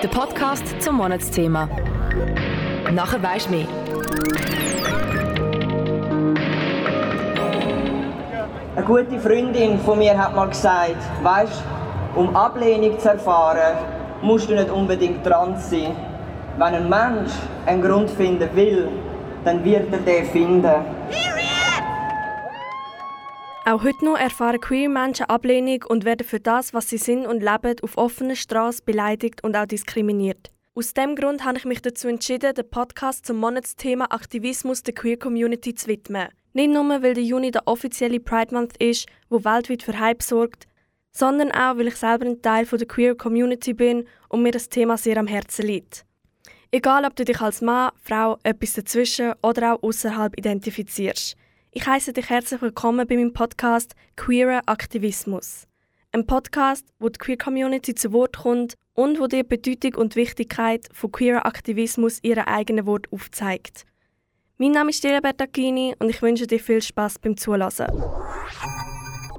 Der Podcast zum Monatsthema. Nachher weisst du mehr. Eine gute Freundin von mir hat mal gesagt, weißt, um Ablehnung zu erfahren, musst du nicht unbedingt dran sein. Wenn ein Mensch einen Grund finden will, dann wird er den finden. Auch heute noch erfahren queer Menschen Ablehnung und werden für das, was sie sind und leben, auf offener Straße beleidigt und auch diskriminiert. Aus diesem Grund habe ich mich dazu entschieden, den Podcast zum Monatsthema Aktivismus der Queer Community zu widmen. Nicht nur, weil der Juni der offizielle Pride Month ist, wo weltweit für Hype sorgt, sondern auch, weil ich selber ein Teil der Queer Community bin und mir das Thema sehr am Herzen liegt. Egal, ob du dich als Mann, Frau, etwas dazwischen oder auch außerhalb identifizierst. Ich heiße dich herzlich willkommen bei meinem Podcast Queer Aktivismus. Ein Podcast, wo die Queer Community zu Wort kommt und wo dir die Bedeutung und Wichtigkeit von Queer Aktivismus ihre eigenen Wort aufzeigt. Mein Name ist Stella Bertacchini und ich wünsche dir viel Spaß beim Zulassen.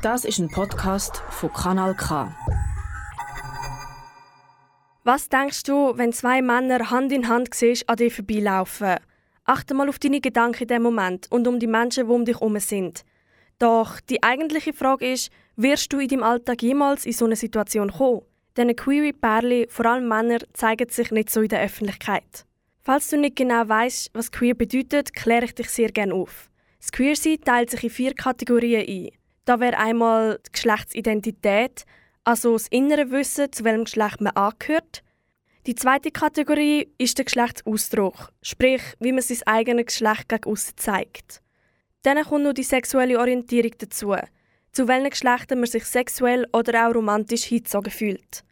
Das ist ein Podcast von Kanal K. Was denkst du, wenn zwei Männer Hand in Hand siehst, an dir vorbeilaufen? Achte mal auf deine Gedanken in dem Moment und um die Menschen, die um dich herum sind. Doch die eigentliche Frage ist, wirst du in deinem Alltag jemals in so eine Situation kommen? Denn queere Pärchen, vor allem Männer, zeigen sich nicht so in der Öffentlichkeit. Falls du nicht genau weißt, was queer bedeutet, kläre ich dich sehr gerne auf. Das Queersein teilt sich in vier Kategorien ein. Da wäre einmal die Geschlechtsidentität, also das innere Wissen, zu welchem Geschlecht man angehört, die zweite Kategorie ist der Geschlechtsausdruck, sprich, wie man sein eigenes Geschlecht gegen aussen zeigt. Dann kommt noch die sexuelle Orientierung dazu, zu welchen Geschlechtern man sich sexuell oder auch romantisch hingezogen fühlt.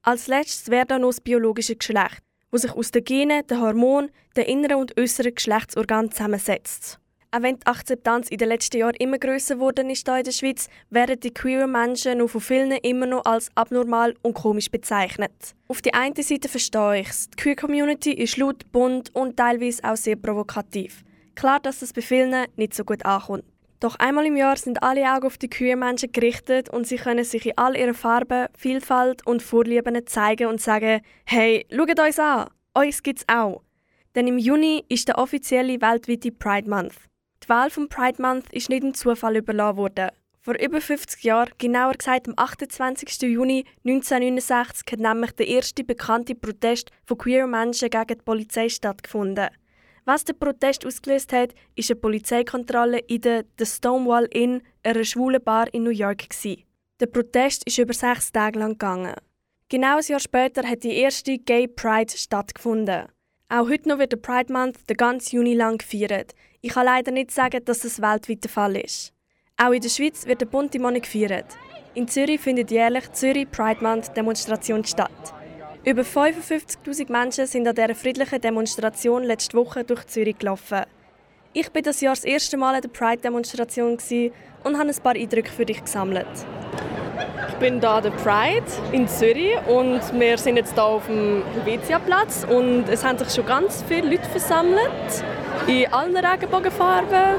Als letztes wäre dann noch das biologische Geschlecht, wo sich aus den Genen, den Hormonen, den inneren und äußeren Geschlechtsorganen zusammensetzt. Auch wenn die Akzeptanz in den letzten Jahren immer grösser geworden ist hier in der Schweiz, werden die queeren Menschen noch von vielen immer noch als abnormal und komisch bezeichnet. Auf der einen Seite verstehe ich es. Die Queer Community ist laut, bunt und teilweise auch sehr provokativ. Klar, dass das bei vielen nicht so gut ankommt. Doch einmal im Jahr sind alle Augen auf die queer Menschen gerichtet und sie können sich in all ihren Farben, Vielfalt und Vorlieben zeigen und sagen: Hey, schaut uns an! Uns gibt's auch! Denn im Juni ist der offizielle weltweite Pride Month. Die Wahl vom Pride Month ist nicht im Zufall überlassen worden. Vor über 50 Jahren, genauer gesagt am 28. Juni 1969, hat nämlich der erste bekannte Protest von queer Menschen gegen die Polizei stattgefunden. Was den Protest ausgelöst hat, ist eine Polizeikontrolle in der The Stonewall Inn, einer schwulen Bar in New York. Der Protest ist über sechs Tage lang gegangen. Genau ein Jahr später hat die erste Gay Pride stattgefunden. Auch heute noch wird der Pride Month den ganzen Juni lang gefeiert. Ich kann leider nicht sagen, dass es weltweit der Fall ist. Auch in der Schweiz wird der bunte Monat gefeiert. In Zürich findet jährlich die Zürich Pride Month Demonstration statt. Über 55.000 Menschen sind an dieser friedlichen Demonstration letzte Woche durch Zürich gelaufen. Ich bin das Jahr das erste Mal an der Pride-Demonstration und habe ein paar Eindrücke für dich gesammelt. Ich bin da der Pride in Zürich und wir sind jetzt hier auf dem Helvetia-Platz und es haben sich schon ganz viele Leute versammelt in allen Regenbogenfarben.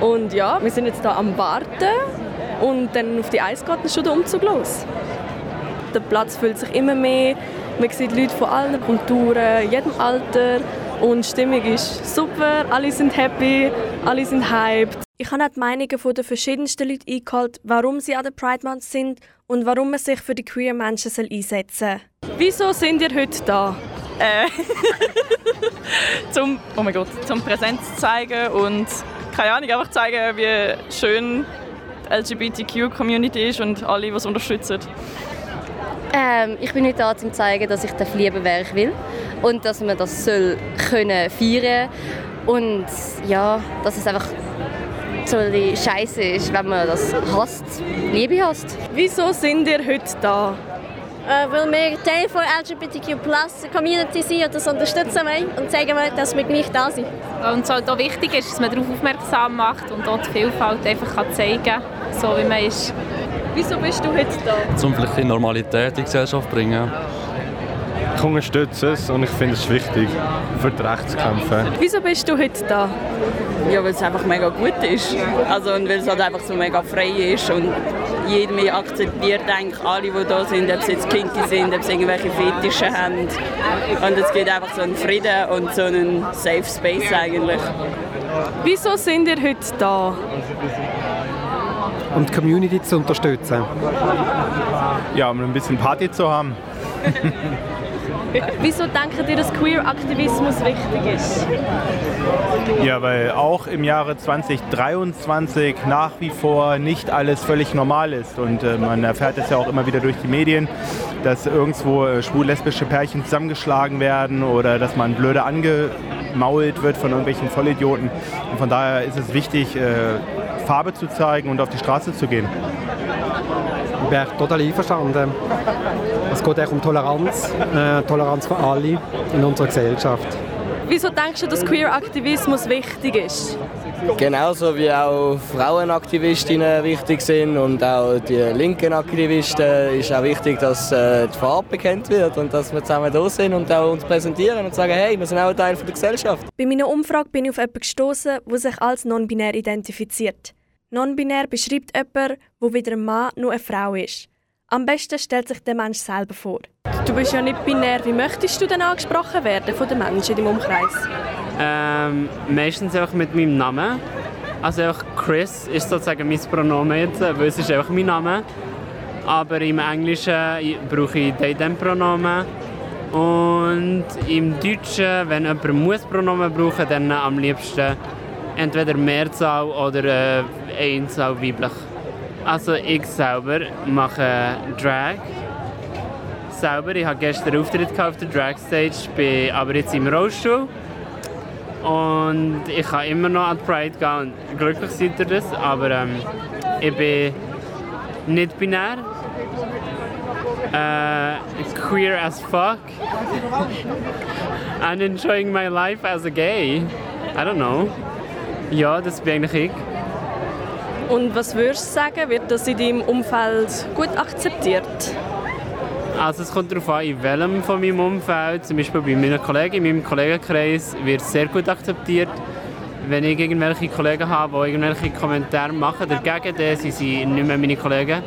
Und ja, wir sind jetzt hier am Warten und dann auf die Eis geht schon der Umzug los. Der Platz fühlt sich immer mehr. Man sieht Leute von allen Kulturen, jedem Alter und die Stimmung ist super, alle sind happy, alle sind hyped. Ich habe auch die Meinungen der verschiedensten Leute eingeholt, warum sie an der Pride Month sind und warum man sich für die queer Menschen einsetzen soll. Wieso sind ihr heute da? Äh, zum, oh mein Gott, zum Präsenz zeigen und keine Ahnung, einfach zeigen, wie schön die LGBTQ-Community ist und alle, was unterstützen. Ähm, ich bin heute da, um zu zeigen, dass ich lieben wer ich will und dass man das soll können feiern und ja, dass es einfach so scheiße ist, wenn man das hasst, Liebe hasst. Wieso sind ihr heute da? Äh, weil wir Teil der LGBTQ Community sind und das unterstützen wollen und zeigen wollen, dass wir gleich da sind. Und es halt auch wichtig ist, dass man darauf aufmerksam macht und dort die Vielfalt einfach kann zeigen kann, so wie man ist. Wieso bist du heute da? Um vielleicht die Normalität in die Gesellschaft zu bringen. Ich unterstütze es und ich finde es wichtig, für die Rechte zu kämpfen. Wieso bist du heute da? Ja, weil es einfach mega gut ist. Also, und weil es halt einfach so mega frei ist und jeder mehr akzeptiert, eigentlich alle, die da sind, ob sie jetzt kinky sind, ob sie irgendwelche Fetische haben. Und es gibt einfach so einen Frieden und so einen Safe Space eigentlich. Wieso sind ihr heute da? Um die Community zu unterstützen. Ja, um ein bisschen Party zu haben. Wieso denkt ihr, dass Queer-Aktivismus wichtig ist? Ja, weil auch im Jahre 2023 nach wie vor nicht alles völlig normal ist. Und äh, man erfährt es ja auch immer wieder durch die Medien, dass irgendwo äh, schwul-lesbische Pärchen zusammengeschlagen werden oder dass man blöde angemault wird von irgendwelchen Vollidioten. Und von daher ist es wichtig, äh, Farbe zu zeigen und auf die Straße zu gehen. Ich bin total einverstanden. Es geht auch um Toleranz, äh, Toleranz für alle in unserer Gesellschaft. Wieso denkst du, dass Queer-Aktivismus wichtig ist? Genauso wie auch Frauenaktivistinnen wichtig sind und auch die linken Aktivisten ist auch wichtig, dass äh, die Farbe bekannt wird und dass wir zusammen da sind und auch uns präsentieren und sagen, hey, wir sind auch ein Teil der Gesellschaft. Bei meiner Umfrage bin ich auf jemanden gestoßen, der sich als non-binär identifiziert. Non-binär beschreibt jemanden, der weder ein Mann noch eine Frau ist. Am besten stellt sich der Mensch selber vor. Du bist ja nicht binär. Wie möchtest du denn angesprochen werden von den Menschen in deinem Umkreis? Ähm, meistens einfach mit meinem Namen. Also einfach Chris ist sozusagen mein Pronomen jetzt, weil es ist einfach mein Name. Aber im Englischen brauche ich they, them Pronomen. Und im Deutschen, wenn jemand muss Pronomen brauchen, dann am liebsten entweder Mehrzahl oder äh, Einzahl weiblich. Also ich selber mache Drag. Selber, ich habe gestern Auftritt auf der Drag Stage, bin aber jetzt im Rollstuhl. Und ich kann immer noch an Pride gehen glücklich durch das, aber ähm, ich bin nicht binär. Äh, queer as fuck. And enjoying my life as a gay. I don't know. Ja, das bin eigentlich ich. Und was würdest du sagen, wird das in deinem Umfeld gut akzeptiert? Also es kommt darauf an, in welchem von meinem Umfeld, zum Beispiel bei meinen Kollegen, in meinem Kollegenkreis, wird es sehr gut akzeptiert. Wenn ich irgendwelche Kollegen habe, die irgendwelche Kommentare machen dagegen, dann sind sie nicht mehr meine Kollegen.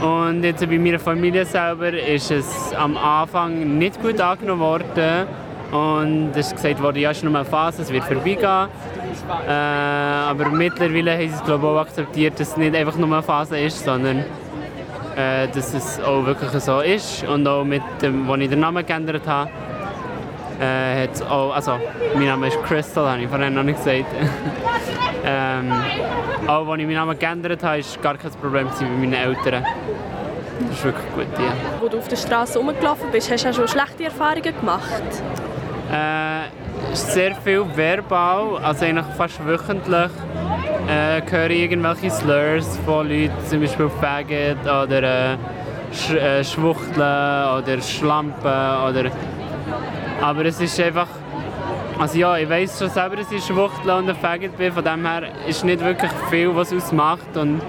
Und jetzt bei meiner Familie selber ist es am Anfang nicht gut angenommen worden. Und es ist gesagt worden, ja, es ist nur eine Phase, es wird vorbeigehen. Äh, aber mittlerweile haben sie es glaube auch akzeptiert, dass es nicht einfach nur eine Phase ist, sondern äh, dass es auch wirklich so ist. Und auch mit dem, als ich den Namen geändert habe, äh, hat auch, also mein Name ist Crystal, habe ich vorhin noch nicht gesagt. ähm, auch als ich meinen Namen geändert habe, war gar kein Problem bei meinen Eltern. Das ist wirklich gut, ja. Wo du auf der Straße rumgelaufen bist, hast du auch schon schlechte Erfahrungen gemacht? Äh, sehr viel verbal, also eigentlich fast wöchentlich äh, höre ich irgendwelche Slurs von Leuten, zum Beispiel Faggot oder äh, Sch äh, Schwuchteln oder Schlampen oder... Aber es ist einfach... Also ja, ich weiß schon selber, dass ich Schwuchtel und ein Faggot bin, von dem her ist nicht wirklich viel, was ausmacht und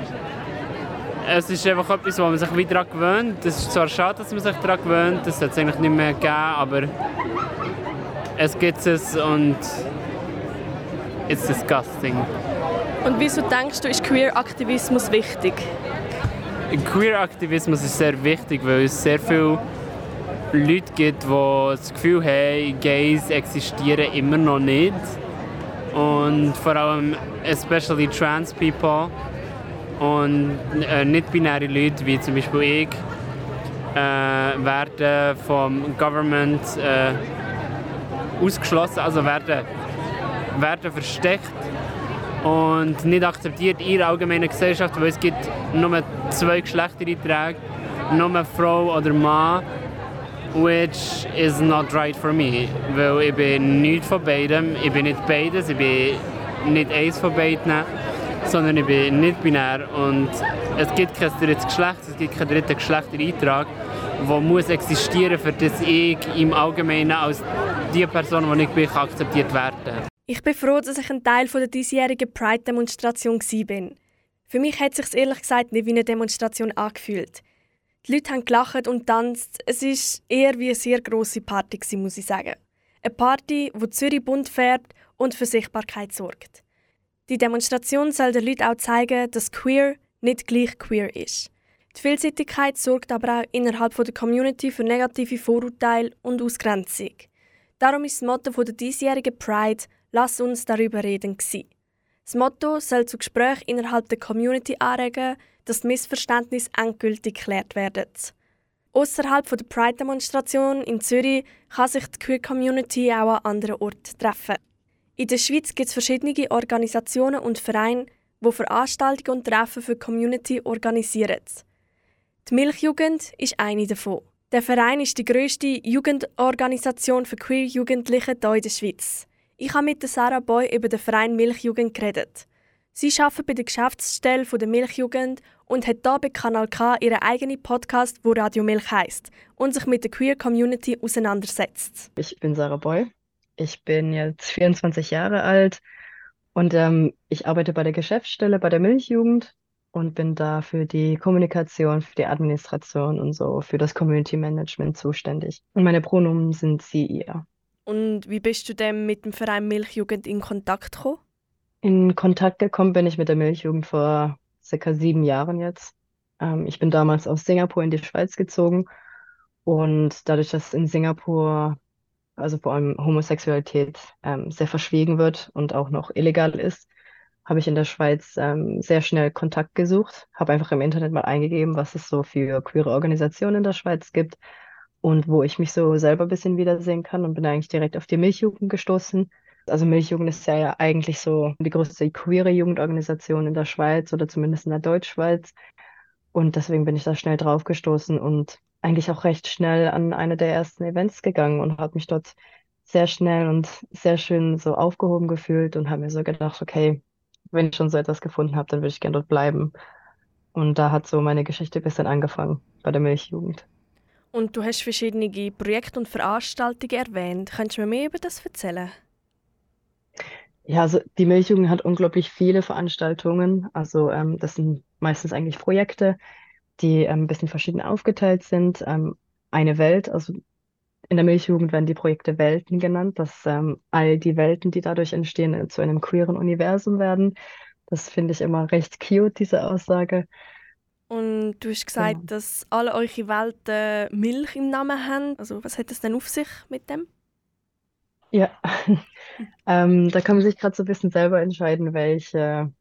es ist einfach etwas, wo man sich wieder daran gewöhnt. Es ist zwar schade, dass man sich daran gewöhnt, das sollte es eigentlich nicht mehr geben, aber es gibt es und it's disgusting. Und wieso denkst du, ist Queer-Aktivismus wichtig? Queer-Aktivismus ist sehr wichtig, weil es sehr viele Leute gibt, die das Gefühl haben, Gays existieren immer noch nicht. Und vor allem, especially trans people und äh, nicht-binäre Leute, wie zum Beispiel ich, äh, werden vom Government äh, ausgeschlossen, also werden, werden versteckt und nicht akzeptiert in der allgemeinen Gesellschaft, weil es gibt nur zwei Geschlechtereinträge, nur Frau oder Mann, which is not right for me, weil ich bin nicht von beidem, ich bin nicht beides, ich bin nicht eins von beiden, sondern ich bin nicht binär und es gibt kein drittes Geschlecht, es gibt keinen dritten Geschlechtereintrag, der muss existieren, für das ich im Allgemeinen als die Person, die ich bin, akzeptiert werden Ich bin froh, dass ich ein Teil der diesjährigen Pride-Demonstration war. Für mich hat es sich ehrlich gesagt nicht wie eine Demonstration angefühlt. Die Leute haben gelacht und tanzt. Es war eher wie eine sehr grosse Party, muss ich sagen. Eine Party, die Zürich bunt färbt und für Sichtbarkeit sorgt. Die Demonstration soll den Leuten auch zeigen, dass queer nicht gleich queer ist. Die Vielseitigkeit sorgt aber auch innerhalb der Community für negative Vorurteile und Ausgrenzung. Darum ist das Motto der diesjährigen Pride «Lass uns darüber reden» gewesen. Das Motto soll zu Gesprächen innerhalb der Community anregen, dass Missverständnisse endgültig geklärt werden. Außerhalb der Pride-Demonstration in Zürich kann sich die Queer Community auch an anderen Orten treffen. In der Schweiz gibt es verschiedene Organisationen und Vereine, die Veranstaltungen und Treffen für die Community organisieren. Die Milchjugend ist eine davon. Der Verein ist die grösste Jugendorganisation für queer Jugendliche hier in der Schweiz. Ich habe mit Sarah Boy über den Verein Milchjugend geredet. Sie arbeitet bei der Geschäftsstelle der Milchjugend und hat hier bei Kanal K ihren eigenen Podcast, wo Radio Milch heisst und sich mit der Queer Community auseinandersetzt. Ich bin Sarah Boy. Ich bin jetzt 24 Jahre alt und ähm, ich arbeite bei der Geschäftsstelle bei der Milchjugend und bin da für die Kommunikation, für die Administration und so, für das Community Management zuständig. Und meine Pronomen sind sie, ihr. Und wie bist du denn mit dem Verein Milchjugend in Kontakt gekommen? In Kontakt gekommen bin ich mit der Milchjugend vor circa sieben Jahren jetzt. Ähm, ich bin damals aus Singapur in die Schweiz gezogen und dadurch, dass in Singapur, also vor allem Homosexualität, ähm, sehr verschwiegen wird und auch noch illegal ist, habe ich in der Schweiz ähm, sehr schnell Kontakt gesucht, habe einfach im Internet mal eingegeben, was es so für queere Organisationen in der Schweiz gibt und wo ich mich so selber ein bisschen wiedersehen kann und bin eigentlich direkt auf die Milchjugend gestoßen. Also Milchjugend ist ja, ja eigentlich so die größte queere Jugendorganisation in der Schweiz oder zumindest in der Deutschschweiz. Und deswegen bin ich da schnell drauf gestoßen und eigentlich auch recht schnell an eine der ersten Events gegangen und habe mich dort sehr schnell und sehr schön so aufgehoben gefühlt und habe mir so gedacht, okay, wenn ich schon so etwas gefunden habe, dann würde ich gerne dort bleiben. Und da hat so meine Geschichte ein bisschen angefangen bei der Milchjugend. Und du hast verschiedene Projekte und Veranstaltungen erwähnt. Könntest du mir mehr über das erzählen? Ja, also die Milchjugend hat unglaublich viele Veranstaltungen. Also ähm, das sind meistens eigentlich Projekte, die ähm, ein bisschen verschieden aufgeteilt sind. Ähm, eine Welt, also in der Milchjugend werden die Projekte Welten genannt, dass ähm, all die Welten, die dadurch entstehen, äh, zu einem queeren Universum werden. Das finde ich immer recht cute, diese Aussage. Und du hast gesagt, ja. dass alle eure Welten Milch im Namen haben. Also was hat es denn auf sich mit dem? Ja, ähm, da kann man sich gerade so ein bisschen selber entscheiden, welche,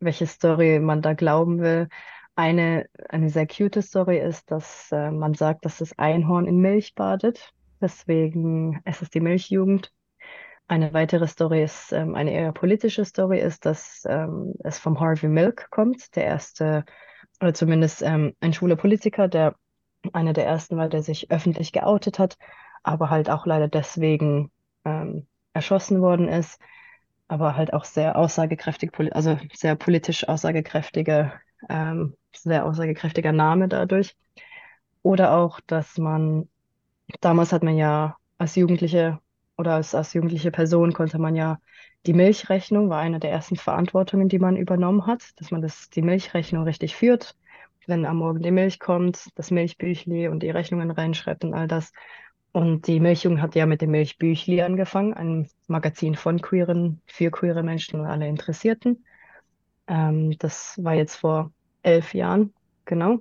welche Story man da glauben will. Eine, eine sehr cute Story ist, dass äh, man sagt, dass das Einhorn in Milch badet. Deswegen es ist die Milchjugend. Eine weitere Story ist, ähm, eine eher politische Story ist, dass ähm, es vom Harvey Milk kommt, der erste, oder zumindest ähm, ein schwuler Politiker, der einer der ersten war, der sich öffentlich geoutet hat, aber halt auch leider deswegen ähm, erschossen worden ist, aber halt auch sehr aussagekräftig, also sehr politisch aussagekräftige, ähm, sehr aussagekräftiger Name dadurch. Oder auch, dass man damals hat man ja als Jugendliche oder als, als jugendliche Person konnte man ja die Milchrechnung war eine der ersten Verantwortungen, die man übernommen hat, dass man das, die Milchrechnung richtig führt. Wenn am Morgen die Milch kommt, das Milchbüchli und die Rechnungen reinschreibt und all das. Und die Milchjugend hat ja mit dem Milchbüchli angefangen, ein Magazin von queeren, für queere Menschen und alle Interessierten. Ähm, das war jetzt vor elf Jahren, genau.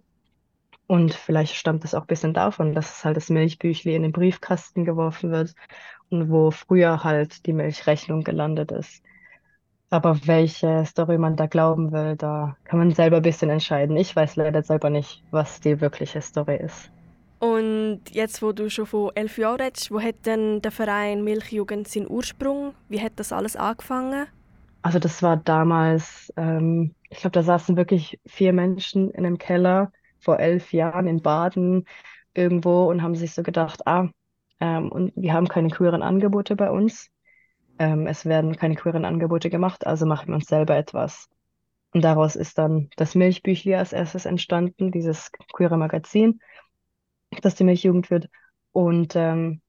Und vielleicht stammt es auch ein bisschen davon, dass es halt das Milchbüchli in den Briefkasten geworfen wird und wo früher halt die Milchrechnung gelandet ist. Aber welche Story man da glauben will, da kann man selber ein bisschen entscheiden. Ich weiß leider selber nicht, was die wirkliche Story ist. Und jetzt, wo du schon von elf Jahren redest, wo hat denn der Verein Milchjugend seinen Ursprung? Wie hat das alles angefangen? Also das war damals, ähm, ich glaube, da saßen wirklich vier Menschen in einem Keller vor elf Jahren in Baden irgendwo und haben sich so gedacht, ah, ähm, und wir haben keine queeren Angebote bei uns. Ähm, es werden keine queeren Angebote gemacht, also machen wir uns selber etwas. Und daraus ist dann das Milchbüchli als erstes entstanden, dieses queere Magazin, das die Milchjugend wird. Und ähm,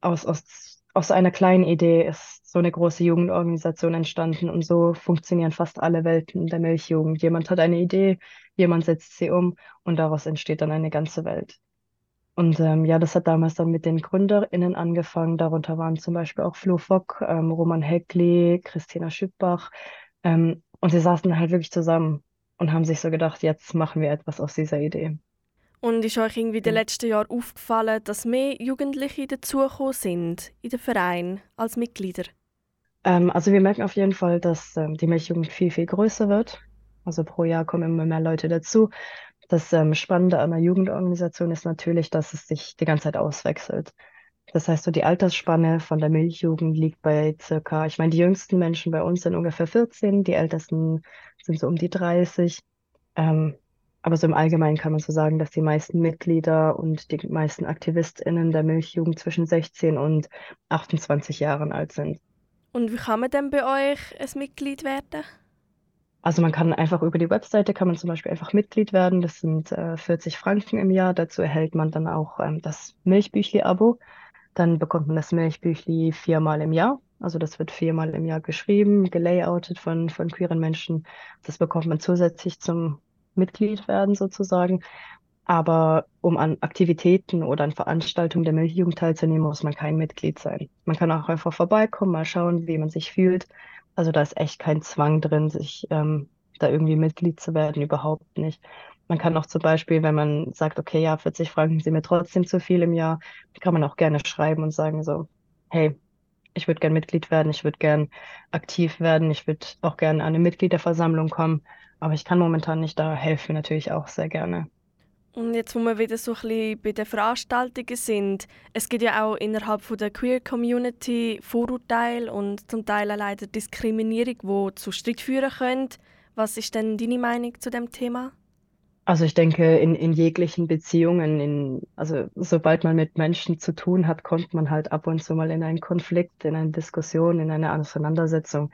aus, aus, aus einer kleinen Idee ist so eine große Jugendorganisation entstanden und so funktionieren fast alle Welten der Milchjugend. Jemand hat eine Idee, jemand setzt sie um und daraus entsteht dann eine ganze Welt. Und ähm, ja, das hat damals dann mit den GründerInnen angefangen. Darunter waren zum Beispiel auch Flo Fock, ähm, Roman Heckli, Christina Schüppbach. Ähm, und sie saßen halt wirklich zusammen und haben sich so gedacht, jetzt machen wir etwas aus dieser Idee. Und ist euch irgendwie in den letzten Jahren aufgefallen, dass mehr Jugendliche dazugekommen sind in den Verein als Mitglieder? Ähm, also wir merken auf jeden Fall, dass ähm, die Milchjugend viel, viel größer wird. Also pro Jahr kommen immer mehr Leute dazu. Das ähm, Spannende an einer Jugendorganisation ist natürlich, dass es sich die ganze Zeit auswechselt. Das heißt, so die Altersspanne von der Milchjugend liegt bei circa, ich meine, die jüngsten Menschen bei uns sind ungefähr 14, die ältesten sind so um die 30. Ähm, aber so im Allgemeinen kann man so sagen, dass die meisten Mitglieder und die meisten AktivistInnen der Milchjugend zwischen 16 und 28 Jahren alt sind. Und wie kann man denn bei euch ein Mitglied werden? Also man kann einfach über die Webseite kann man zum Beispiel einfach Mitglied werden. Das sind äh, 40 Franken im Jahr. Dazu erhält man dann auch ähm, das Milchbüchli-Abo. Dann bekommt man das Milchbüchli viermal im Jahr. Also das wird viermal im Jahr geschrieben, gelayoutet von, von queeren Menschen. Das bekommt man zusätzlich zum Mitglied werden sozusagen. Aber um an Aktivitäten oder an Veranstaltungen der Milchjugend teilzunehmen, muss man kein Mitglied sein. Man kann auch einfach vorbeikommen, mal schauen, wie man sich fühlt. Also da ist echt kein Zwang drin, sich ähm, da irgendwie Mitglied zu werden, überhaupt nicht. Man kann auch zum Beispiel, wenn man sagt, okay, ja, 40 Franken sind mir trotzdem zu viel im Jahr, kann man auch gerne schreiben und sagen so, hey, ich würde gern Mitglied werden, ich würde gern aktiv werden, ich würde auch gerne an eine Mitgliederversammlung kommen, aber ich kann momentan nicht da helfen, natürlich auch sehr gerne. Und jetzt, wo wir wieder so ein bisschen bei den Veranstaltungen sind, es gibt ja auch innerhalb von der Queer Community Vorurteile und zum Teil leider Diskriminierung, die zu Streit führen können. Was ist denn deine Meinung zu dem Thema? Also ich denke, in, in jeglichen Beziehungen, in, also sobald man mit Menschen zu tun hat, kommt man halt ab und zu mal in einen Konflikt, in eine Diskussion, in eine Auseinandersetzung.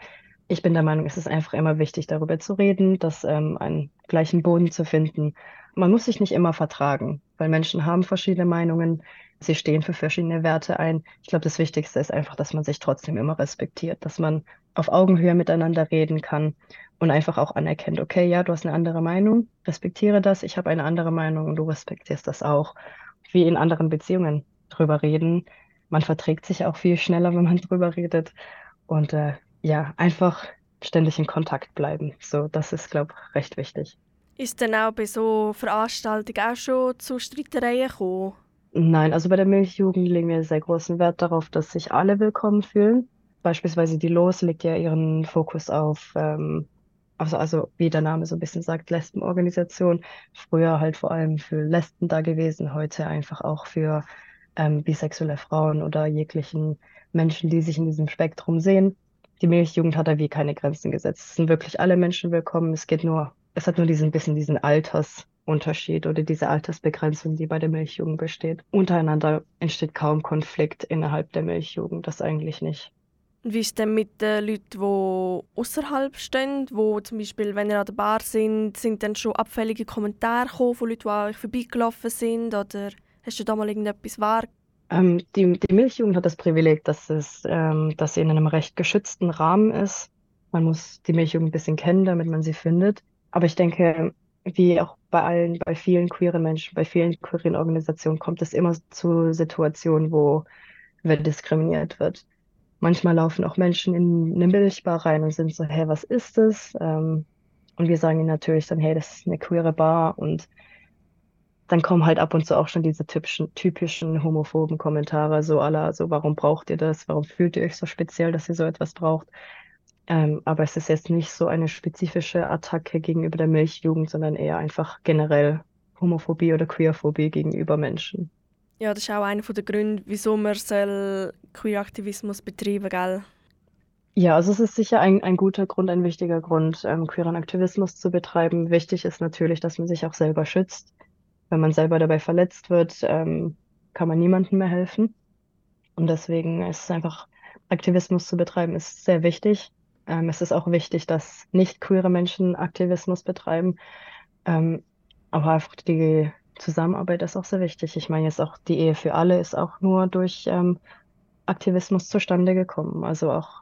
Ich bin der Meinung, es ist einfach immer wichtig, darüber zu reden, das ähm, einen gleichen Boden zu finden man muss sich nicht immer vertragen, weil Menschen haben verschiedene Meinungen, sie stehen für verschiedene Werte ein. Ich glaube, das Wichtigste ist einfach, dass man sich trotzdem immer respektiert, dass man auf Augenhöhe miteinander reden kann und einfach auch anerkennt, okay, ja, du hast eine andere Meinung, respektiere das, ich habe eine andere Meinung und du respektierst das auch. Wie in anderen Beziehungen drüber reden. Man verträgt sich auch viel schneller, wenn man drüber redet. Und äh, ja, einfach ständig in Kontakt bleiben. So, das ist, glaube ich, recht wichtig. Ist denn auch bei so Veranstaltungen auch schon zu Streitereien gekommen? Nein, also bei der Milchjugend legen wir sehr großen Wert darauf, dass sich alle willkommen fühlen. Beispielsweise die Los legt ja ihren Fokus auf, ähm, also, also wie der Name so ein bisschen sagt, Lesbenorganisation. Früher halt vor allem für Lesben da gewesen, heute einfach auch für ähm, bisexuelle Frauen oder jeglichen Menschen, die sich in diesem Spektrum sehen. Die Milchjugend hat da wie keine Grenzen gesetzt. Es sind wirklich alle Menschen willkommen. Es geht nur es hat nur diesen bisschen diesen Altersunterschied oder diese Altersbegrenzung, die bei der Milchjugend besteht. Untereinander entsteht kaum Konflikt innerhalb der Milchjugend, das eigentlich nicht. Wie ist denn mit den Leuten, die außerhalb stehen, wo zum Beispiel, wenn ihr an der Bar sind, sind dann schon abfällige Kommentare gekommen von Leuten, die an euch vorbeigelaufen sind? Oder hast du da mal irgendetwas wahr? Ähm, die, die Milchjugend hat das Privileg, dass, es, ähm, dass sie in einem recht geschützten Rahmen ist. Man muss die Milchjugend ein bisschen kennen, damit man sie findet. Aber ich denke, wie auch bei allen, bei vielen queeren Menschen, bei vielen queeren Organisationen kommt es immer zu Situationen, wo wer diskriminiert wird. Manchmal laufen auch Menschen in eine Milchbar rein und sind so, hey, was ist das? Ähm, und wir sagen ihnen natürlich dann, hey, das ist eine queere Bar und dann kommen halt ab und zu auch schon diese typischen, typischen homophoben Kommentare, so aller, so, warum braucht ihr das? Warum fühlt ihr euch so speziell, dass ihr so etwas braucht? Ähm, aber es ist jetzt nicht so eine spezifische Attacke gegenüber der Milchjugend, sondern eher einfach generell Homophobie oder Queerphobie gegenüber Menschen. Ja, das ist auch einer der Gründe, wieso man Queeraktivismus betreiben soll. Ja, also es ist sicher ein, ein guter Grund, ein wichtiger Grund, ähm, queeren Aktivismus zu betreiben. Wichtig ist natürlich, dass man sich auch selber schützt. Wenn man selber dabei verletzt wird, ähm, kann man niemandem mehr helfen. Und deswegen ist es einfach, Aktivismus zu betreiben, ist sehr wichtig. Ähm, es ist auch wichtig, dass nicht queere Menschen Aktivismus betreiben. Ähm, aber einfach die Zusammenarbeit ist auch sehr wichtig. Ich meine jetzt auch die Ehe für alle ist auch nur durch ähm, Aktivismus zustande gekommen. Also auch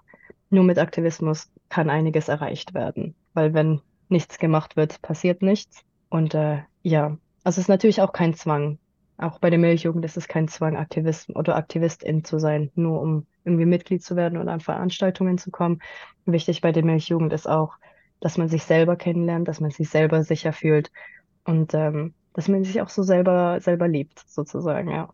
nur mit Aktivismus kann einiges erreicht werden. Weil wenn nichts gemacht wird, passiert nichts. Und äh, ja, also es ist natürlich auch kein Zwang. Auch bei der Milchjugend ist es kein Zwang, Aktivist oder Aktivistin zu sein, nur um irgendwie Mitglied zu werden oder an Veranstaltungen zu kommen. Wichtig bei der Milchjugend ist auch, dass man sich selber kennenlernt, dass man sich selber sicher fühlt und ähm, dass man sich auch so selber, selber liebt, sozusagen, ja.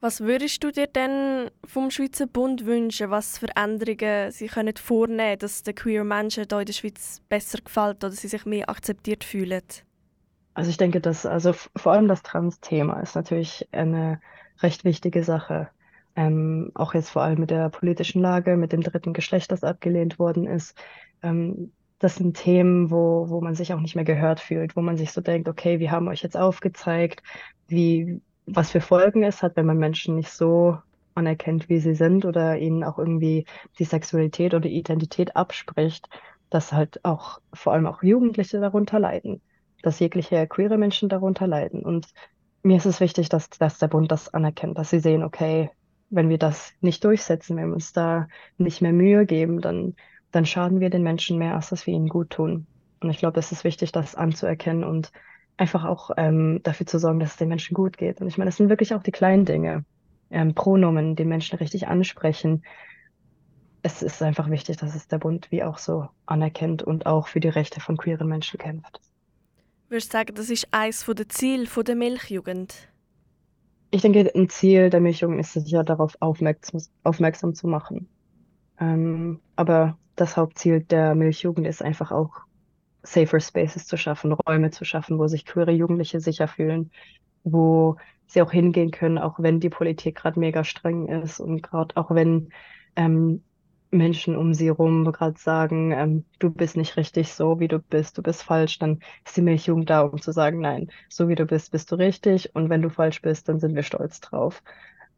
Was würdest du dir denn vom Schweizer Bund wünschen, was Veränderungen sie können vornehmen dass den queer Menschen hier in der Schweiz besser gefällt oder sie sich mehr akzeptiert fühlen? Also ich denke, dass also vor allem das Trans-Thema ist natürlich eine recht wichtige Sache. Ähm, auch jetzt vor allem mit der politischen Lage, mit dem dritten Geschlecht, das abgelehnt worden ist. Ähm, das sind Themen, wo, wo man sich auch nicht mehr gehört fühlt, wo man sich so denkt, okay, wir haben euch jetzt aufgezeigt, wie, was für Folgen es hat, wenn man Menschen nicht so anerkennt, wie sie sind oder ihnen auch irgendwie die Sexualität oder Identität abspricht, dass halt auch vor allem auch Jugendliche darunter leiden, dass jegliche queere Menschen darunter leiden. Und mir ist es wichtig, dass, dass der Bund das anerkennt, dass sie sehen, okay, wenn wir das nicht durchsetzen, wenn wir uns da nicht mehr Mühe geben, dann, dann schaden wir den Menschen mehr, als dass wir ihnen gut tun. Und ich glaube, es ist wichtig, das anzuerkennen und einfach auch ähm, dafür zu sorgen, dass es den Menschen gut geht. Und ich meine, das sind wirklich auch die kleinen Dinge. Ähm, Pronomen, den Menschen richtig ansprechen. Es ist einfach wichtig, dass es der Bund wie auch so anerkennt und auch für die Rechte von queeren Menschen kämpft. Würdest du sagen, das ist eines der Ziele der Milchjugend? Ich denke, ein Ziel der Milchjugend ist sicher darauf aufmerksam, aufmerksam zu machen. Ähm, aber das Hauptziel der Milchjugend ist einfach auch safer Spaces zu schaffen, Räume zu schaffen, wo sich queere Jugendliche sicher fühlen, wo sie auch hingehen können, auch wenn die Politik gerade mega streng ist und gerade auch wenn ähm, Menschen um sie herum gerade sagen, ähm, du bist nicht richtig so, wie du bist, du bist falsch, dann ist die Milchjugend da, um zu sagen, nein, so wie du bist, bist du richtig und wenn du falsch bist, dann sind wir stolz drauf.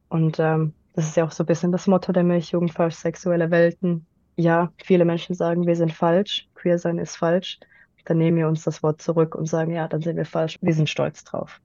Und ähm, das ist ja auch so ein bisschen das Motto der Milchjugend, falsch sexuelle Welten. Ja, viele Menschen sagen, wir sind falsch, queer sein ist falsch, dann nehmen wir uns das Wort zurück und sagen, ja, dann sind wir falsch, wir sind stolz drauf.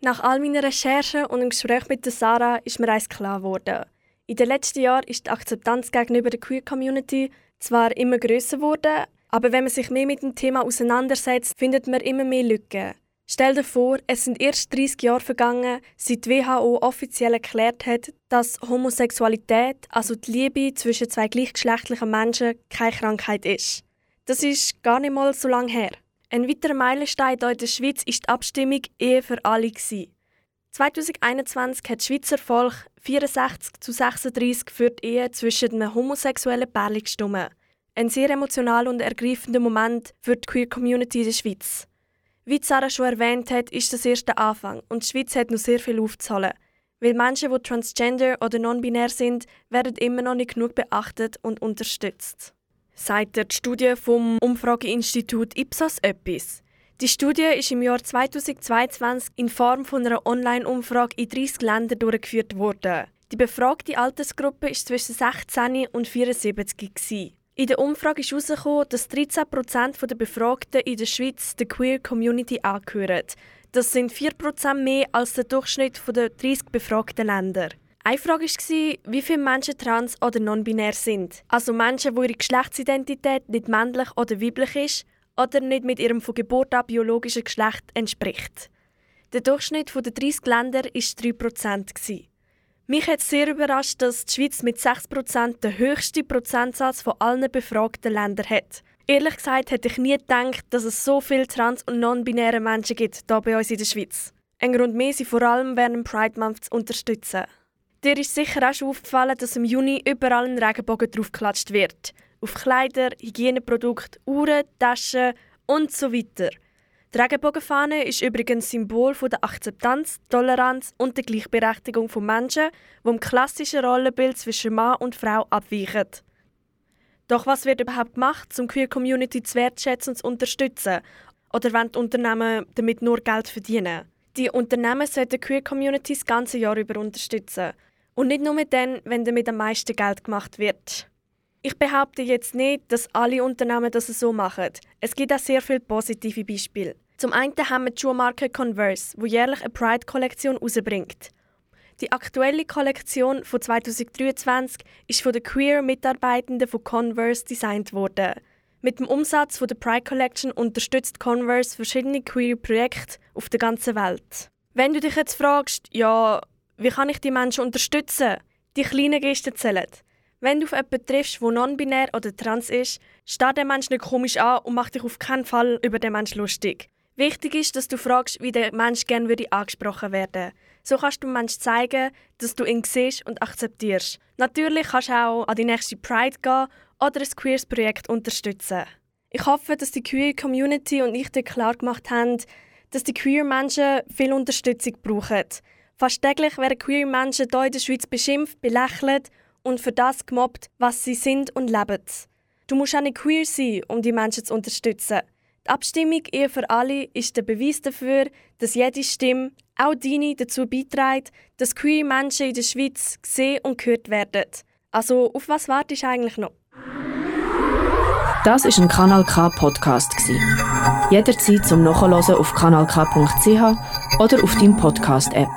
Nach all meinen Recherchen und im Gespräch mit Sarah ist mir eins klar geworden. In den letzten Jahren ist die Akzeptanz gegenüber der Queer Community zwar immer größer geworden, aber wenn man sich mehr mit dem Thema auseinandersetzt, findet man immer mehr Lücken. Stell dir vor, es sind erst 30 Jahre vergangen, seit die WHO offiziell erklärt hat, dass Homosexualität, also die Liebe zwischen zwei gleichgeschlechtlichen Menschen, keine Krankheit ist. Das ist gar nicht mal so lange her. Ein weiterer Meilenstein hier in der Schweiz ist die Abstimmung Ehe für alle. 2021 hat das Schweizer Volk 64 zu 36 für die Ehe zwischen einem homosexuellen Pärchen gestimmt. Ein sehr emotionaler und ergreifender Moment für die Queer Community in der Schweiz. Wie Sarah schon erwähnt hat, ist das erst der Anfang und die Schweiz hat noch sehr viel aufzuholen. Weil Menschen, die transgender oder non-binär sind, werden immer noch nicht genug beachtet und unterstützt sagt die Studie vom Umfrageinstitut Ipsos etwas. Die Studie ist im Jahr 2022 in Form von einer Online-Umfrage in 30 Ländern durchgeführt worden. Die befragte Altersgruppe war zwischen 16 und 74. In der Umfrage ist herausgekommen, dass 13% der Befragten in der Schweiz der Queer Community angehören. Das sind 4% mehr als der Durchschnitt der 30 befragten Länder. Eine Frage war, wie viele Menschen trans oder non-binär sind. Also Menschen, wo ihre Geschlechtsidentität nicht männlich oder weiblich ist oder nicht mit ihrem von Geburt an biologischen Geschlecht entspricht. Der Durchschnitt der 30 Länder war 3%. Mich hat sehr überrascht, dass die Schweiz mit 6% den höchsten Prozentsatz von allen befragten Ländern hat. Ehrlich gesagt hätte ich nie gedacht, dass es so viele trans- und non-binäre Menschen gibt hier bei uns in der Schweiz. Ein Grund mehr, sie vor allem während Pride Month zu unterstützen. Dir ist sicher auch schon aufgefallen, dass im Juni überall ein Regenbogen draufgeklatscht wird. Auf Kleider, Hygieneprodukte, Uhren, Taschen und so weiter. Die Regenbogenfahne ist übrigens Symbol der Akzeptanz, Toleranz und der Gleichberechtigung von Menschen, die im klassischen Rollenbild zwischen Mann und Frau abweichen. Doch was wird überhaupt gemacht, um die Queer Community zu wertschätzen und zu unterstützen? Oder wollen die Unternehmen damit nur Geld verdienen? Die Unternehmen sollten Queer Community das ganze Jahr über unterstützen. Und nicht nur dann, wenn damit am meisten Geld gemacht wird. Ich behaupte jetzt nicht, dass alle Unternehmen das so machen. Es gibt auch sehr viele positive Beispiele. Zum einen haben wir die Schuhmarke Converse, wo jährlich eine Pride-Kollektion herausbringt. Die aktuelle Kollektion von 2023 ist von den Queer-Mitarbeitenden von Converse designt worden. Mit dem Umsatz von der Pride Collection unterstützt Converse verschiedene Queer-Projekte auf der ganzen Welt. Wenn du dich jetzt fragst, ja, wie kann ich die Menschen unterstützen? Die kleinen Gesten zählen. Wenn du auf jemanden triffst, der non-binär oder trans ist, steht der Mensch nicht komisch an und macht dich auf keinen Fall über den Mensch lustig. Wichtig ist, dass du fragst, wie der Mensch gerne würde angesprochen werden. So kannst du dem Menschen zeigen, dass du ihn siehst und akzeptierst. Natürlich kannst du auch an die nächste Pride gehen oder ein Queers-Projekt unterstützen. Ich hoffe, dass die Queer-Community und ich dir klar gemacht haben, dass die Queer-Menschen viel Unterstützung brauchen. Fast täglich werden Queer-Menschen hier in der Schweiz beschimpft, belächelt und für das gemobbt, was sie sind und leben. Du musst auch nicht queer sein, um die Menschen zu unterstützen. Die Abstimmung Ehe für alle ist der Beweis dafür, dass jede Stimme, auch deine, dazu beiträgt, dass queer Menschen in der Schweiz gesehen und gehört werden. Also auf was wartest du eigentlich noch? Das ist ein Kanal K Podcast Jederzeit zum Nachhören auf kanalk.ch oder auf deinem Podcast App.